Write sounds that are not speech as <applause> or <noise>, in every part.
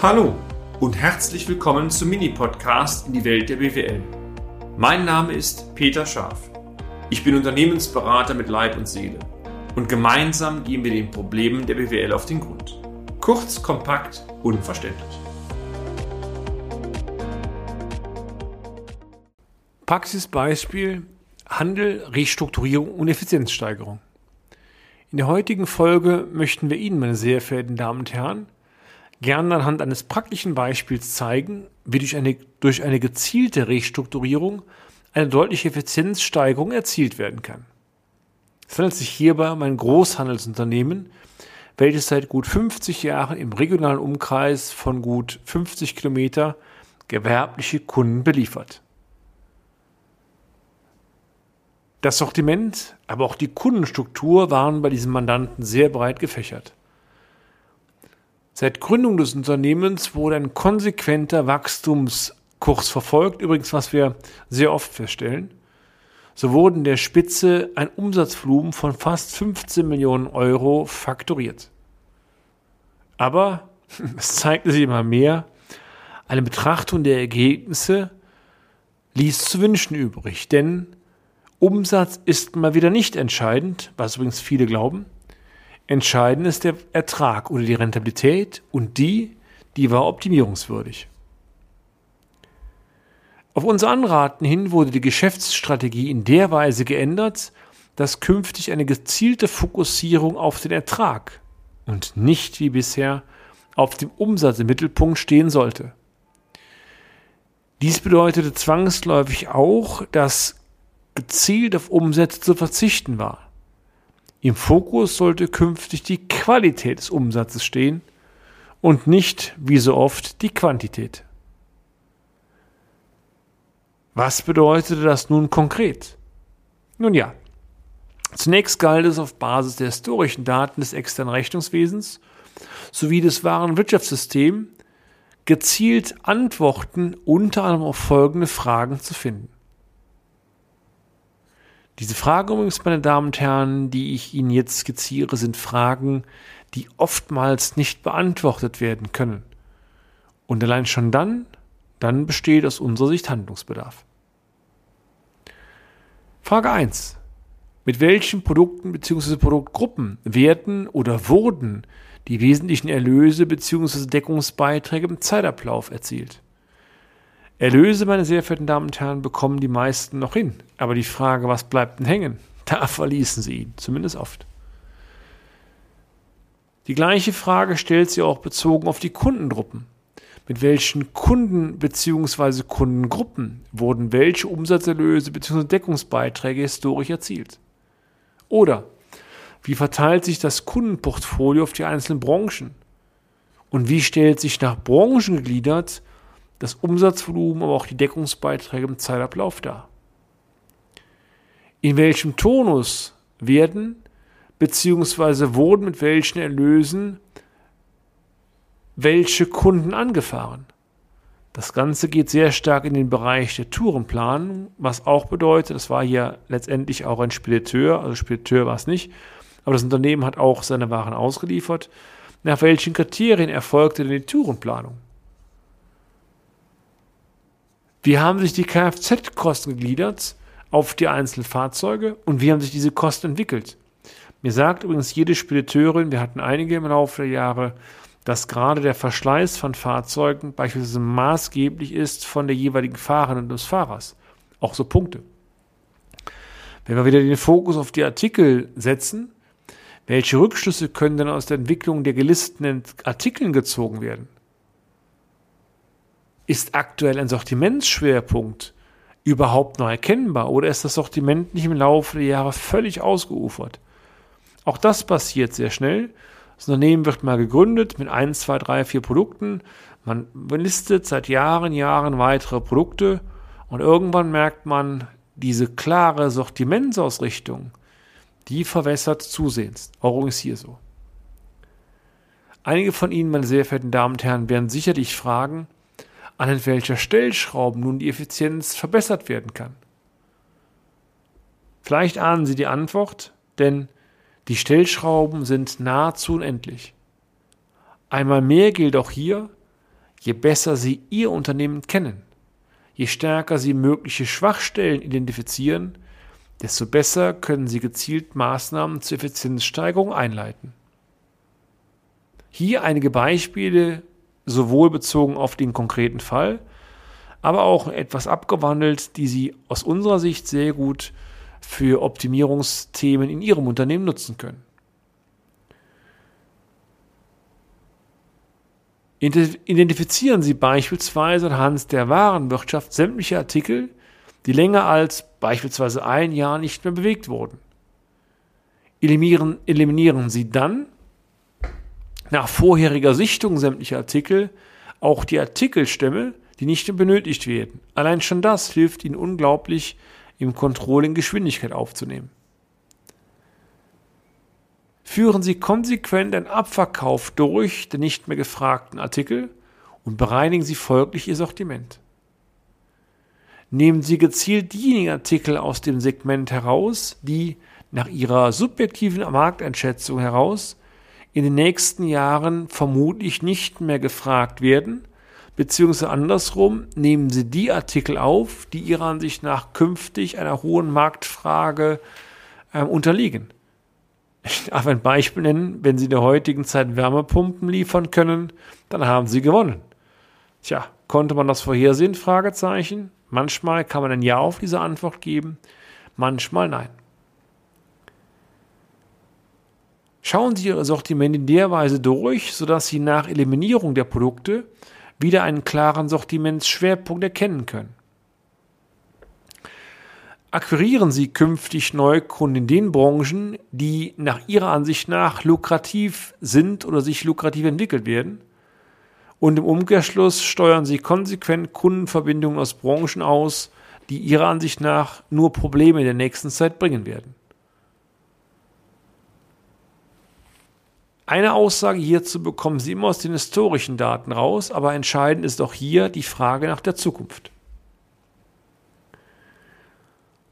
Hallo und herzlich willkommen zum Mini-Podcast in die Welt der BWL. Mein Name ist Peter Scharf. Ich bin Unternehmensberater mit Leib und Seele und gemeinsam gehen wir den Problemen der BWL auf den Grund. Kurz, kompakt, unverständlich. Praxisbeispiel Handel, Restrukturierung und Effizienzsteigerung. In der heutigen Folge möchten wir Ihnen, meine sehr verehrten Damen und Herren, gerne anhand eines praktischen Beispiels zeigen, wie durch eine, durch eine gezielte Restrukturierung eine deutliche Effizienzsteigerung erzielt werden kann. Es handelt sich hierbei um ein Großhandelsunternehmen, welches seit gut 50 Jahren im regionalen Umkreis von gut 50 Kilometer gewerbliche Kunden beliefert. Das Sortiment, aber auch die Kundenstruktur waren bei diesem Mandanten sehr breit gefächert. Seit Gründung des Unternehmens wurde ein konsequenter Wachstumskurs verfolgt, übrigens was wir sehr oft feststellen. So wurden der Spitze ein Umsatzvolumen von fast 15 Millionen Euro faktoriert. Aber <laughs> es zeigte sich immer mehr, eine Betrachtung der Ergebnisse ließ zu wünschen übrig, denn Umsatz ist mal wieder nicht entscheidend, was übrigens viele glauben, Entscheidend ist der Ertrag oder die Rentabilität und die, die war optimierungswürdig. Auf unser Anraten hin wurde die Geschäftsstrategie in der Weise geändert, dass künftig eine gezielte Fokussierung auf den Ertrag und nicht wie bisher auf dem Umsatz im Mittelpunkt stehen sollte. Dies bedeutete zwangsläufig auch, dass gezielt auf Umsätze zu verzichten war. Im Fokus sollte künftig die Qualität des Umsatzes stehen und nicht, wie so oft, die Quantität. Was bedeutete das nun konkret? Nun ja, zunächst galt es auf Basis der historischen Daten des externen Rechnungswesens sowie des wahren Wirtschaftssystems gezielt Antworten unter anderem auf folgende Fragen zu finden. Diese Fragen übrigens, meine Damen und Herren, die ich Ihnen jetzt skizziere, sind Fragen, die oftmals nicht beantwortet werden können. Und allein schon dann, dann besteht aus unserer Sicht Handlungsbedarf. Frage 1. Mit welchen Produkten bzw. Produktgruppen werden oder wurden die wesentlichen Erlöse bzw. Deckungsbeiträge im Zeitablauf erzielt? Erlöse, meine sehr verehrten Damen und Herren, bekommen die meisten noch hin. Aber die Frage, was bleibt denn hängen? Da <laughs> verließen sie ihn, zumindest oft. Die gleiche Frage stellt sie auch bezogen auf die Kundengruppen. Mit welchen Kunden bzw. Kundengruppen wurden welche Umsatzerlöse bzw. Deckungsbeiträge historisch erzielt? Oder wie verteilt sich das Kundenportfolio auf die einzelnen Branchen? Und wie stellt sich nach Branchen gegliedert das Umsatzvolumen, aber auch die Deckungsbeiträge im Zeitablauf dar. In welchem Tonus werden bzw. wurden mit welchen Erlösen welche Kunden angefahren? Das Ganze geht sehr stark in den Bereich der Tourenplanung, was auch bedeutet, das war hier letztendlich auch ein Spediteur, also Spediteur war es nicht, aber das Unternehmen hat auch seine Waren ausgeliefert. Nach welchen Kriterien erfolgte denn die Tourenplanung? Wie haben sich die Kfz-Kosten gegliedert auf die einzelnen Fahrzeuge und wie haben sich diese Kosten entwickelt? Mir sagt übrigens jede Spediteurin, wir hatten einige im Laufe der Jahre, dass gerade der Verschleiß von Fahrzeugen beispielsweise maßgeblich ist von der jeweiligen Fahrerin und des Fahrers. Auch so Punkte. Wenn wir wieder den Fokus auf die Artikel setzen, welche Rückschlüsse können denn aus der Entwicklung der gelisteten Artikeln gezogen werden? Ist aktuell ein Sortimentsschwerpunkt überhaupt noch erkennbar oder ist das Sortiment nicht im Laufe der Jahre völlig ausgeufert? Auch das passiert sehr schnell. Das Unternehmen wird mal gegründet mit 1, 2, 3, 4 Produkten. Man listet seit Jahren, Jahren weitere Produkte und irgendwann merkt man, diese klare Sortimentsausrichtung, die verwässert zusehends. Auch ist hier so. Einige von Ihnen, meine sehr verehrten Damen und Herren, werden sicherlich fragen, an welcher Stellschrauben nun die Effizienz verbessert werden kann. Vielleicht ahnen Sie die Antwort, denn die Stellschrauben sind nahezu unendlich. Einmal mehr gilt auch hier, Je besser Sie Ihr Unternehmen kennen, je stärker Sie mögliche Schwachstellen identifizieren, desto besser können Sie gezielt Maßnahmen zur Effizienzsteigerung einleiten. Hier einige Beispiele, sowohl bezogen auf den konkreten Fall, aber auch etwas abgewandelt, die Sie aus unserer Sicht sehr gut für Optimierungsthemen in Ihrem Unternehmen nutzen können. Identifizieren Sie beispielsweise anhand der Warenwirtschaft sämtliche Artikel, die länger als beispielsweise ein Jahr nicht mehr bewegt wurden. Eliminieren, eliminieren Sie dann nach vorheriger Sichtung sämtlicher Artikel auch die Artikelstämme, die nicht benötigt werden. Allein schon das hilft Ihnen unglaublich, im Controlling Geschwindigkeit aufzunehmen. Führen Sie konsequent einen Abverkauf durch der nicht mehr gefragten Artikel und bereinigen Sie folglich Ihr Sortiment. Nehmen Sie gezielt diejenigen Artikel aus dem Segment heraus, die nach Ihrer subjektiven Markteinschätzung heraus in den nächsten Jahren vermutlich nicht mehr gefragt werden beziehungsweise andersrum, nehmen Sie die Artikel auf, die Ihrer Ansicht nach künftig einer hohen Marktfrage äh, unterliegen. Ich darf ein Beispiel nennen, wenn Sie in der heutigen Zeit Wärmepumpen liefern können, dann haben Sie gewonnen. Tja, konnte man das vorhersehen? Fragezeichen. Manchmal kann man ein Ja auf diese Antwort geben, manchmal nein. Schauen Sie Ihr Sortiment in der Weise durch, sodass Sie nach Eliminierung der Produkte wieder einen klaren Sortimentsschwerpunkt erkennen können. Akquirieren Sie künftig Neukunden in den Branchen, die nach Ihrer Ansicht nach lukrativ sind oder sich lukrativ entwickelt werden. Und im Umkehrschluss steuern Sie konsequent Kundenverbindungen aus Branchen aus, die Ihrer Ansicht nach nur Probleme in der nächsten Zeit bringen werden. Eine Aussage hierzu bekommen Sie immer aus den historischen Daten raus, aber entscheidend ist auch hier die Frage nach der Zukunft.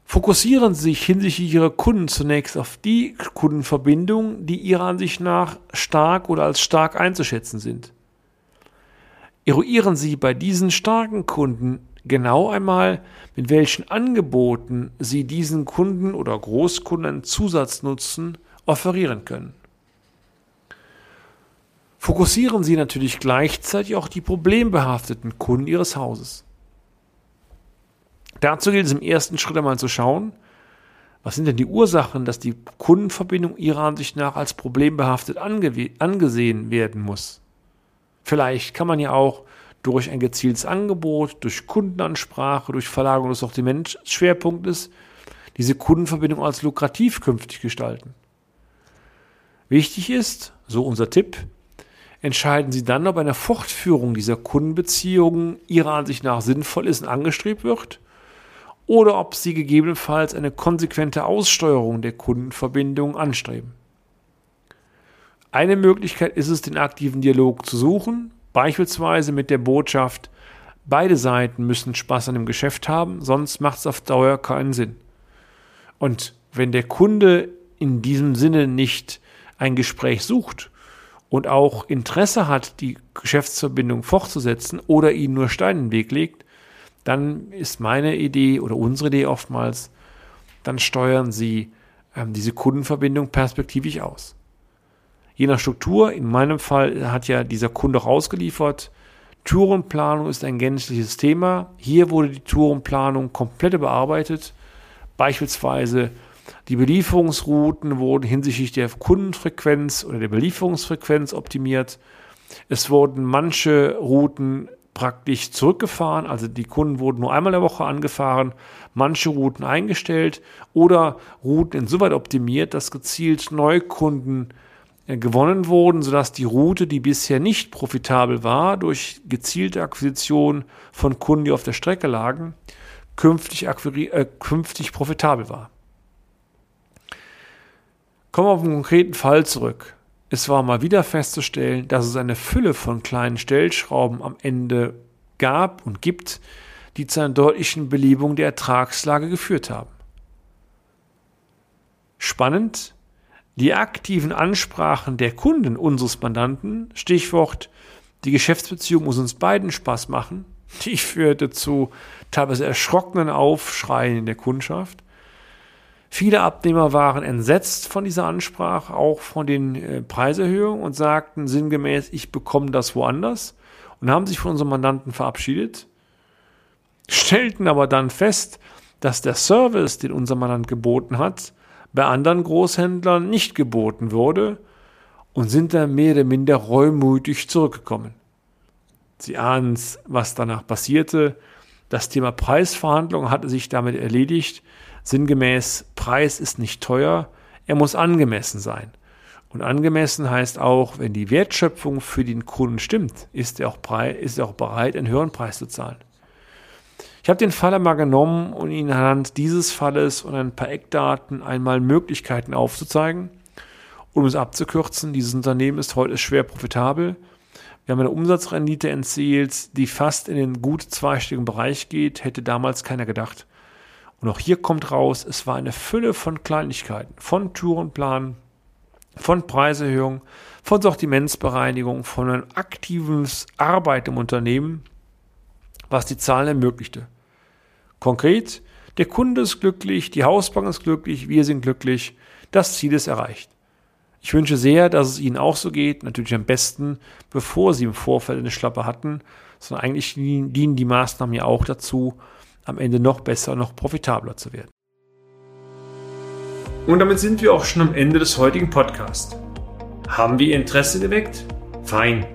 Fokussieren Sie sich hinsichtlich Ihrer Kunden zunächst auf die Kundenverbindungen, die Ihrer Ansicht nach stark oder als stark einzuschätzen sind. Eruieren Sie bei diesen starken Kunden genau einmal, mit welchen Angeboten Sie diesen Kunden oder Großkunden einen Zusatznutzen offerieren können fokussieren Sie natürlich gleichzeitig auch die problembehafteten Kunden Ihres Hauses. Dazu gilt es im ersten Schritt einmal zu schauen, was sind denn die Ursachen, dass die Kundenverbindung Ihrer Ansicht nach als problembehaftet angesehen werden muss. Vielleicht kann man ja auch durch ein gezieltes Angebot, durch Kundenansprache, durch Verlagerung des Sortimentschwerpunktes diese Kundenverbindung als lukrativ künftig gestalten. Wichtig ist, so unser Tipp, entscheiden Sie dann, ob eine Fortführung dieser Kundenbeziehungen Ihrer Ansicht nach sinnvoll ist und angestrebt wird oder ob Sie gegebenenfalls eine konsequente Aussteuerung der Kundenverbindung anstreben. Eine Möglichkeit ist es, den aktiven Dialog zu suchen, beispielsweise mit der Botschaft, beide Seiten müssen Spaß an dem Geschäft haben, sonst macht es auf Dauer keinen Sinn. Und wenn der Kunde in diesem Sinne nicht ein Gespräch sucht und auch Interesse hat, die Geschäftsverbindung fortzusetzen oder ihnen nur Steine in den Weg legt, dann ist meine Idee oder unsere Idee oftmals, dann steuern sie ähm, diese Kundenverbindung perspektivisch aus. Je nach Struktur, in meinem Fall hat ja dieser Kunde auch ausgeliefert. Tourenplanung ist ein gänzliches Thema. Hier wurde die Tourenplanung komplett überarbeitet. Beispielsweise die Belieferungsrouten wurden hinsichtlich der Kundenfrequenz oder der Belieferungsfrequenz optimiert. Es wurden manche Routen praktisch zurückgefahren, also die Kunden wurden nur einmal in der Woche angefahren, manche Routen eingestellt oder Routen insoweit optimiert, dass gezielt Neukunden äh, gewonnen wurden, sodass die Route, die bisher nicht profitabel war, durch gezielte Akquisition von Kunden, die auf der Strecke lagen, künftig, äh, künftig profitabel war. Kommen wir auf einen konkreten Fall zurück. Es war mal wieder festzustellen, dass es eine Fülle von kleinen Stellschrauben am Ende gab und gibt, die zu einer deutlichen Belebung der Ertragslage geführt haben. Spannend, die aktiven Ansprachen der Kunden unseres Mandanten, Stichwort Die Geschäftsbeziehung muss uns beiden Spaß machen. <laughs> Die führte zu teilweise erschrockenen Aufschreien in der Kundschaft. Viele Abnehmer waren entsetzt von dieser Ansprache, auch von den äh, Preiserhöhungen und sagten sinngemäß, ich bekomme das woanders und haben sich von unserem Mandanten verabschiedet, stellten aber dann fest, dass der Service, den unser Mandant geboten hat, bei anderen Großhändlern nicht geboten wurde und sind dann mehr oder minder reumütig zurückgekommen. Sie ahnen, was danach passierte. Das Thema Preisverhandlung hatte sich damit erledigt. Sinngemäß, Preis ist nicht teuer, er muss angemessen sein. Und angemessen heißt auch, wenn die Wertschöpfung für den Kunden stimmt, ist er auch, ist er auch bereit, einen höheren Preis zu zahlen. Ich habe den Fall einmal genommen und Ihnen anhand dieses Falles und ein paar Eckdaten einmal Möglichkeiten aufzuzeigen. Um es abzukürzen, dieses Unternehmen ist heute schwer profitabel. Wir haben eine Umsatzrendite entzielt, die fast in den gut zweistelligen Bereich geht, hätte damals keiner gedacht. Und auch hier kommt raus, es war eine Fülle von Kleinigkeiten, von Tourenplan, von Preiserhöhung, von Sortimentsbereinigung, von einem aktiven Arbeit im Unternehmen, was die Zahlen ermöglichte. Konkret, der Kunde ist glücklich, die Hausbank ist glücklich, wir sind glücklich, das Ziel ist erreicht. Ich wünsche sehr, dass es Ihnen auch so geht, natürlich am besten, bevor Sie im Vorfeld eine Schlappe hatten, sondern eigentlich dienen die Maßnahmen ja auch dazu, am Ende noch besser, noch profitabler zu werden. Und damit sind wir auch schon am Ende des heutigen Podcasts. Haben wir Ihr Interesse geweckt? Fein.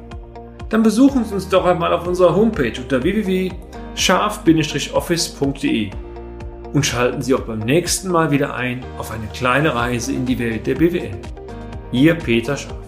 Dann besuchen Sie uns doch einmal auf unserer Homepage unter www.scharf-office.de und schalten Sie auch beim nächsten Mal wieder ein auf eine kleine Reise in die Welt der BWL. Ihr Peter Scharf.